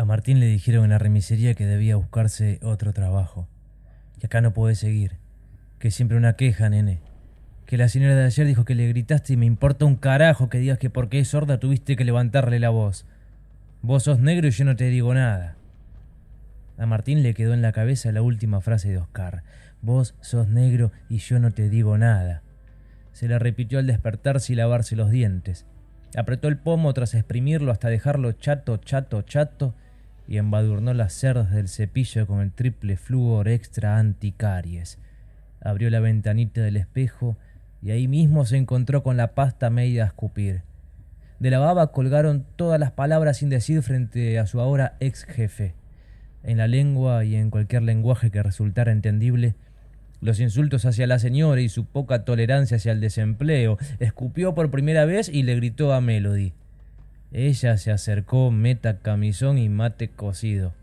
A Martín le dijeron en la remisería que debía buscarse otro trabajo. Que acá no puede seguir. Que siempre una queja, nene. Que la señora de ayer dijo que le gritaste y me importa un carajo que digas que porque es sorda tuviste que levantarle la voz. Vos sos negro y yo no te digo nada. A Martín le quedó en la cabeza la última frase de Oscar. Vos sos negro y yo no te digo nada. Se la repitió al despertarse y lavarse los dientes. Apretó el pomo tras exprimirlo hasta dejarlo chato, chato, chato y embadurnó las cerdas del cepillo con el triple flúor extra anticaries. Abrió la ventanita del espejo y ahí mismo se encontró con la pasta media a escupir. De la baba colgaron todas las palabras sin decir frente a su ahora ex jefe en la lengua y en cualquier lenguaje que resultara entendible, los insultos hacia la señora y su poca tolerancia hacia el desempleo. Escupió por primera vez y le gritó a Melody. Ella se acercó, meta camisón y mate cocido.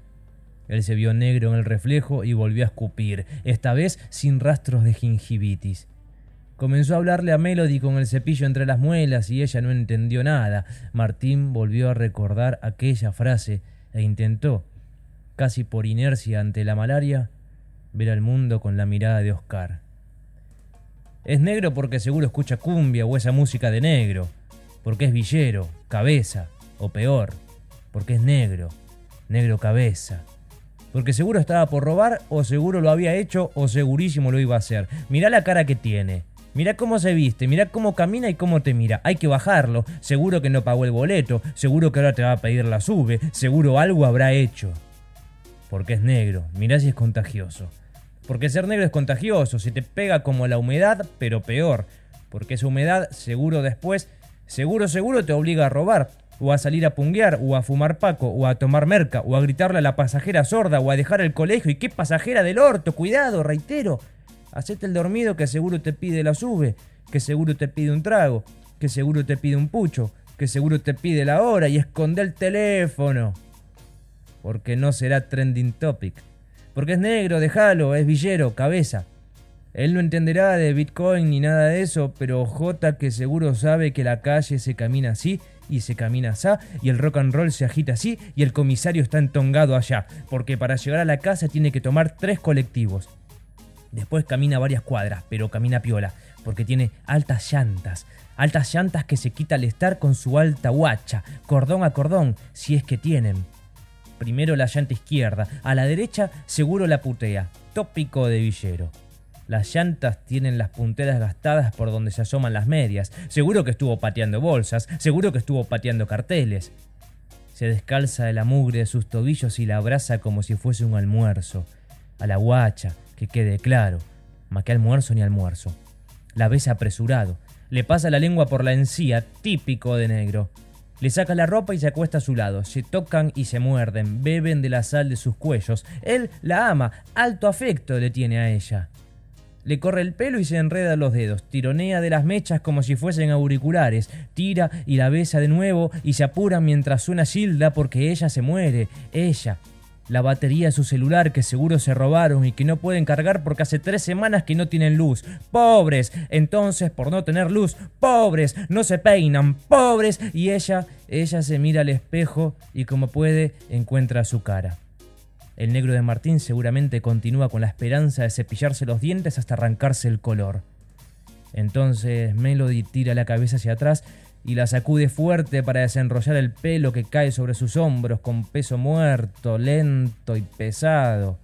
Él se vio negro en el reflejo y volvió a escupir, esta vez sin rastros de gingivitis. Comenzó a hablarle a Melody con el cepillo entre las muelas y ella no entendió nada. Martín volvió a recordar aquella frase e intentó, casi por inercia ante la malaria, ver al mundo con la mirada de Oscar. Es negro porque seguro escucha cumbia o esa música de negro, porque es villero, cabeza, o peor, porque es negro, negro cabeza. Porque seguro estaba por robar, o seguro lo había hecho, o segurísimo lo iba a hacer. Mirá la cara que tiene. Mirá cómo se viste, mirá cómo camina y cómo te mira. Hay que bajarlo. Seguro que no pagó el boleto. Seguro que ahora te va a pedir la sube. Seguro algo habrá hecho porque es negro. Mirá si es contagioso. Porque ser negro es contagioso, se te pega como la humedad, pero peor. Porque esa humedad seguro después, seguro seguro te obliga a robar, o a salir a punguear, o a fumar paco, o a tomar merca, o a gritarle a la pasajera sorda, o a dejar el colegio. ¿Y qué pasajera del orto? Cuidado, reitero. Hacete el dormido que seguro te pide la sube, que seguro te pide un trago, que seguro te pide un pucho, que seguro te pide la hora y esconde el teléfono porque no será trending topic. Porque es negro, déjalo, es villero, cabeza. Él no entenderá de Bitcoin ni nada de eso, pero J que seguro sabe que la calle se camina así y se camina así, y el rock and roll se agita así, y el comisario está entongado allá, porque para llegar a la casa tiene que tomar tres colectivos. Después camina varias cuadras, pero camina piola, porque tiene altas llantas, altas llantas que se quita al estar con su alta guacha, cordón a cordón, si es que tienen. Primero la llanta izquierda, a la derecha seguro la putea. Tópico de villero. Las llantas tienen las punteras gastadas por donde se asoman las medias. Seguro que estuvo pateando bolsas, seguro que estuvo pateando carteles. Se descalza de la mugre de sus tobillos y la abraza como si fuese un almuerzo. A la guacha, que quede claro. Ma que almuerzo ni almuerzo. La besa apresurado. Le pasa la lengua por la encía, típico de negro. Le saca la ropa y se acuesta a su lado. Se tocan y se muerden, beben de la sal de sus cuellos. Él la ama, alto afecto le tiene a ella. Le corre el pelo y se enreda los dedos, tironea de las mechas como si fuesen auriculares, tira y la besa de nuevo y se apura mientras suena Gilda porque ella se muere, ella, la batería de su celular que seguro se robaron y que no pueden cargar porque hace tres semanas que no tienen luz. Pobres. Entonces, por no tener luz, pobres, no se peinan, pobres. Y ella, ella se mira al espejo y como puede encuentra su cara. El negro de Martín seguramente continúa con la esperanza de cepillarse los dientes hasta arrancarse el color. Entonces Melody tira la cabeza hacia atrás y la sacude fuerte para desenrollar el pelo que cae sobre sus hombros con peso muerto, lento y pesado.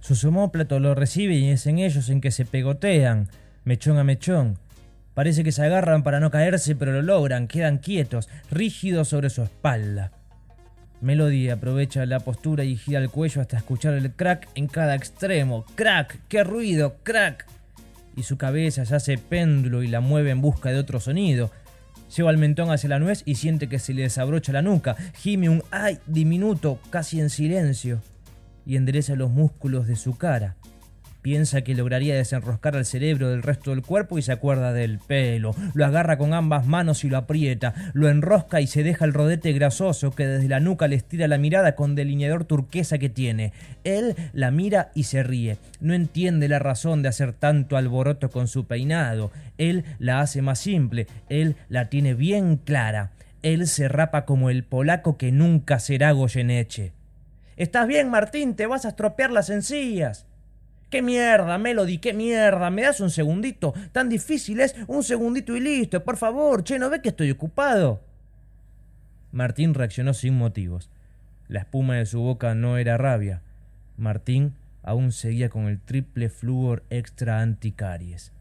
Su somóplato lo recibe y es en ellos en que se pegotean, mechón a mechón. Parece que se agarran para no caerse, pero lo logran, quedan quietos, rígidos sobre su espalda. Melody aprovecha la postura y gira el cuello hasta escuchar el crack en cada extremo. ¡Crack! ¡Qué ruido! ¡Crack! Y su cabeza se hace péndulo y la mueve en busca de otro sonido. Lleva el mentón hacia la nuez y siente que se le desabrocha la nuca. Gime un ay diminuto, casi en silencio, y endereza los músculos de su cara. Piensa que lograría desenroscar al cerebro del resto del cuerpo y se acuerda del pelo. Lo agarra con ambas manos y lo aprieta. Lo enrosca y se deja el rodete grasoso que desde la nuca le estira la mirada con delineador turquesa que tiene. Él la mira y se ríe. No entiende la razón de hacer tanto alboroto con su peinado. Él la hace más simple. Él la tiene bien clara. Él se rapa como el polaco que nunca será Goyeneche. ¿Estás bien, Martín? Te vas a estropear las encías. ¡Qué mierda, Melody! ¡Qué mierda! ¿Me das un segundito? Tan difícil es un segundito y listo. Por favor, che, ¿no ve que estoy ocupado? Martín reaccionó sin motivos. La espuma de su boca no era rabia. Martín aún seguía con el triple flúor extra anticaries.